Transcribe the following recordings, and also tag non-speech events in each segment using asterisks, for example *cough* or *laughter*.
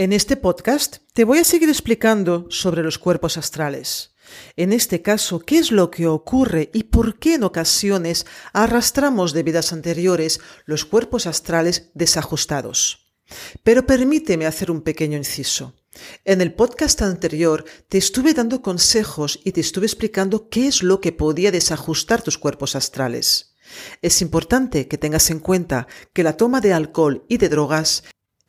En este podcast te voy a seguir explicando sobre los cuerpos astrales. En este caso, qué es lo que ocurre y por qué en ocasiones arrastramos de vidas anteriores los cuerpos astrales desajustados. Pero permíteme hacer un pequeño inciso. En el podcast anterior te estuve dando consejos y te estuve explicando qué es lo que podía desajustar tus cuerpos astrales. Es importante que tengas en cuenta que la toma de alcohol y de drogas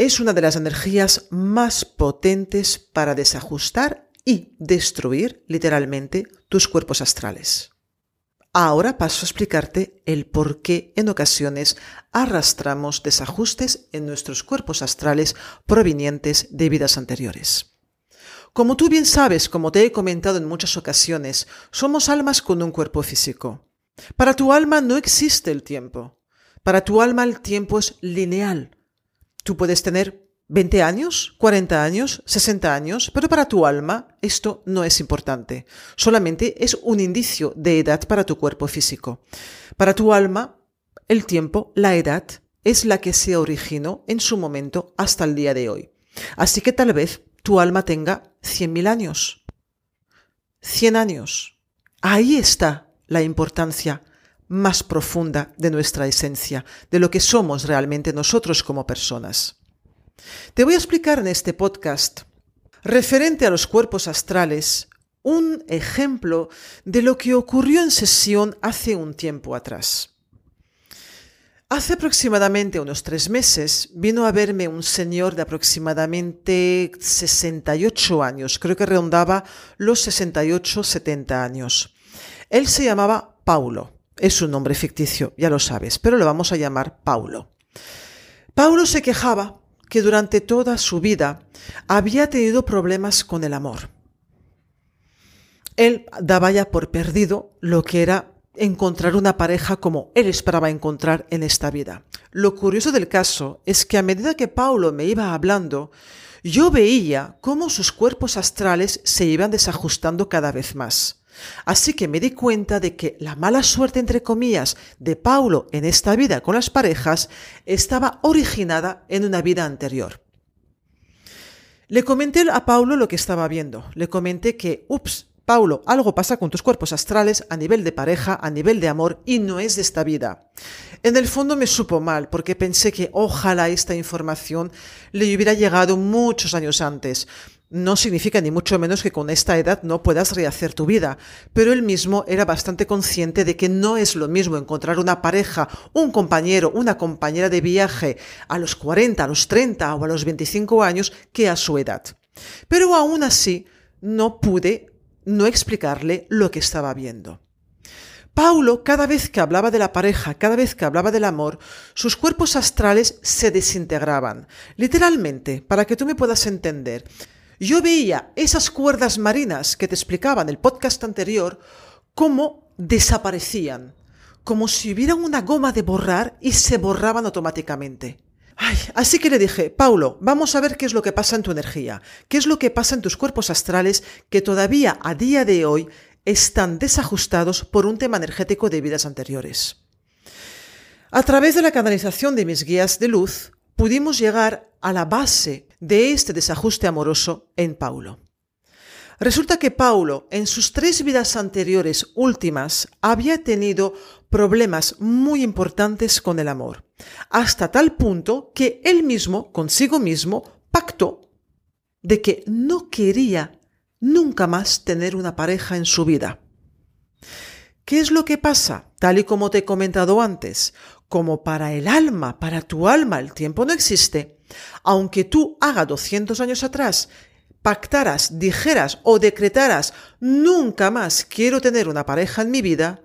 es una de las energías más potentes para desajustar y destruir literalmente tus cuerpos astrales. Ahora paso a explicarte el por qué en ocasiones arrastramos desajustes en nuestros cuerpos astrales provenientes de vidas anteriores. Como tú bien sabes, como te he comentado en muchas ocasiones, somos almas con un cuerpo físico. Para tu alma no existe el tiempo. Para tu alma el tiempo es lineal, Tú puedes tener 20 años, 40 años, 60 años, pero para tu alma esto no es importante. Solamente es un indicio de edad para tu cuerpo físico. Para tu alma, el tiempo, la edad, es la que se originó en su momento hasta el día de hoy. Así que tal vez tu alma tenga 100.000 años. 100 años. Ahí está la importancia más profunda de nuestra esencia, de lo que somos realmente nosotros como personas. Te voy a explicar en este podcast, referente a los cuerpos astrales, un ejemplo de lo que ocurrió en sesión hace un tiempo atrás. Hace aproximadamente unos tres meses vino a verme un señor de aproximadamente 68 años, creo que rondaba los 68-70 años. Él se llamaba Paulo. Es un nombre ficticio, ya lo sabes, pero lo vamos a llamar Paulo. Paulo se quejaba que durante toda su vida había tenido problemas con el amor. Él daba ya por perdido lo que era encontrar una pareja como él esperaba encontrar en esta vida. Lo curioso del caso es que a medida que Paulo me iba hablando, yo veía cómo sus cuerpos astrales se iban desajustando cada vez más. Así que me di cuenta de que la mala suerte, entre comillas, de Paulo en esta vida con las parejas estaba originada en una vida anterior. Le comenté a Paulo lo que estaba viendo. Le comenté que, ups, Paulo, algo pasa con tus cuerpos astrales a nivel de pareja, a nivel de amor, y no es de esta vida. En el fondo me supo mal, porque pensé que ojalá esta información le hubiera llegado muchos años antes no significa ni mucho menos que con esta edad no puedas rehacer tu vida, pero él mismo era bastante consciente de que no es lo mismo encontrar una pareja, un compañero, una compañera de viaje a los 40, a los 30 o a los 25 años que a su edad. Pero aún así no pude no explicarle lo que estaba viendo. Paulo, cada vez que hablaba de la pareja, cada vez que hablaba del amor, sus cuerpos astrales se desintegraban. Literalmente, para que tú me puedas entender, yo veía esas cuerdas marinas que te explicaba en el podcast anterior, cómo desaparecían, como si hubiera una goma de borrar y se borraban automáticamente. así que le dije, Paulo, vamos a ver qué es lo que pasa en tu energía, qué es lo que pasa en tus cuerpos astrales que todavía a día de hoy están desajustados por un tema energético de vidas anteriores. A través de la canalización de mis guías de luz, pudimos llegar a la base de este desajuste amoroso en Paulo. Resulta que Paulo, en sus tres vidas anteriores últimas, había tenido problemas muy importantes con el amor, hasta tal punto que él mismo, consigo mismo, pactó de que no quería nunca más tener una pareja en su vida. ¿Qué es lo que pasa? Tal y como te he comentado antes, como para el alma, para tu alma, el tiempo no existe, aunque tú haga 200 años atrás pactaras, dijeras o decretaras nunca más quiero tener una pareja en mi vida,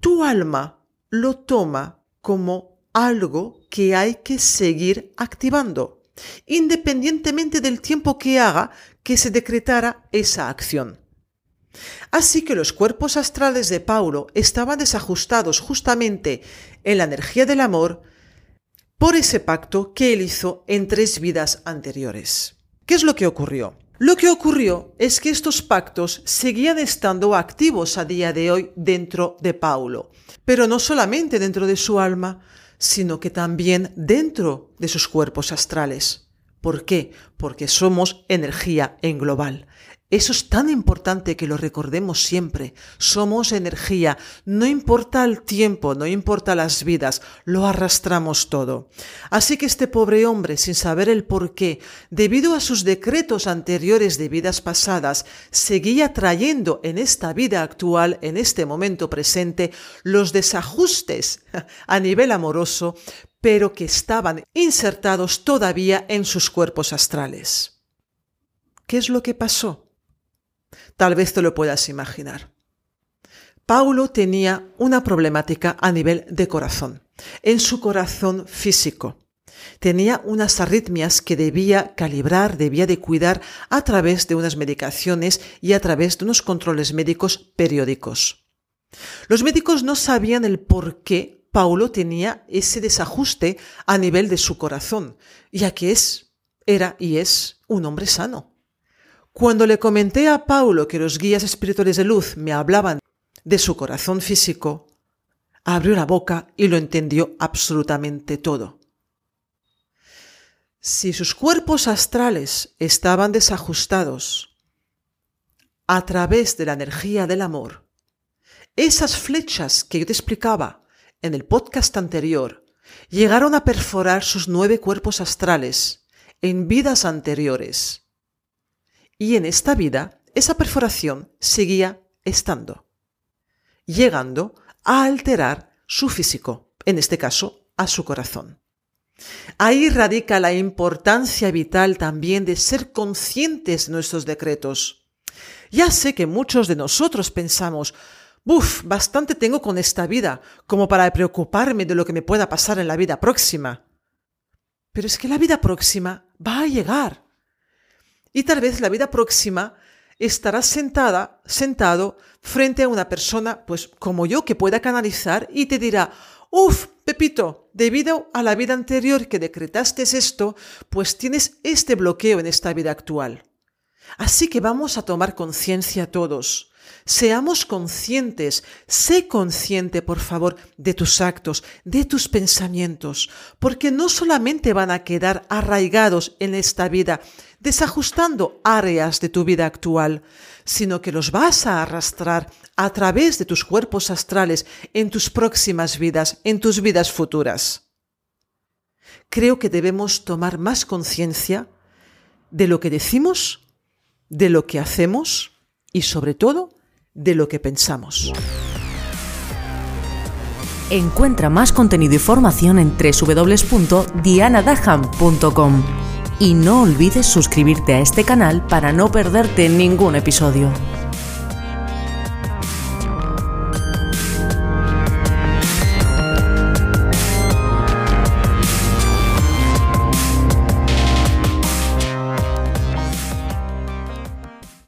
tu alma lo toma como algo que hay que seguir activando, independientemente del tiempo que haga que se decretara esa acción. Así que los cuerpos astrales de Paulo estaban desajustados justamente en la energía del amor por ese pacto que él hizo en tres vidas anteriores. ¿Qué es lo que ocurrió? Lo que ocurrió es que estos pactos seguían estando activos a día de hoy dentro de Paulo, pero no solamente dentro de su alma, sino que también dentro de sus cuerpos astrales. ¿Por qué? Porque somos energía en global. Eso es tan importante que lo recordemos siempre. Somos energía. No importa el tiempo, no importa las vidas, lo arrastramos todo. Así que este pobre hombre, sin saber el por qué, debido a sus decretos anteriores de vidas pasadas, seguía trayendo en esta vida actual, en este momento presente, los desajustes *laughs* a nivel amoroso, pero que estaban insertados todavía en sus cuerpos astrales. ¿Qué es lo que pasó? Tal vez te lo puedas imaginar. Paulo tenía una problemática a nivel de corazón, en su corazón físico. Tenía unas arritmias que debía calibrar, debía de cuidar a través de unas medicaciones y a través de unos controles médicos periódicos. Los médicos no sabían el por qué Paulo tenía ese desajuste a nivel de su corazón, ya que es, era y es un hombre sano. Cuando le comenté a Paulo que los guías espirituales de luz me hablaban de su corazón físico, abrió la boca y lo entendió absolutamente todo. Si sus cuerpos astrales estaban desajustados a través de la energía del amor, esas flechas que yo te explicaba en el podcast anterior llegaron a perforar sus nueve cuerpos astrales en vidas anteriores y en esta vida, esa perforación seguía estando, llegando a alterar su físico, en este caso, a su corazón. Ahí radica la importancia vital también de ser conscientes de nuestros decretos. Ya sé que muchos de nosotros pensamos, Buf, bastante tengo con esta vida como para preocuparme de lo que me pueda pasar en la vida próxima. Pero es que la vida próxima va a llegar. Y tal vez la vida próxima estarás sentada, sentado frente a una persona, pues como yo, que pueda canalizar y te dirá, Uf, Pepito, debido a la vida anterior que decretaste esto, pues tienes este bloqueo en esta vida actual. Así que vamos a tomar conciencia todos. Seamos conscientes, sé consciente, por favor, de tus actos, de tus pensamientos, porque no solamente van a quedar arraigados en esta vida, desajustando áreas de tu vida actual, sino que los vas a arrastrar a través de tus cuerpos astrales en tus próximas vidas, en tus vidas futuras. Creo que debemos tomar más conciencia de lo que decimos, de lo que hacemos y sobre todo de lo que pensamos. Encuentra más contenido y formación en www.dianadaham.com y no olvides suscribirte a este canal para no perderte ningún episodio.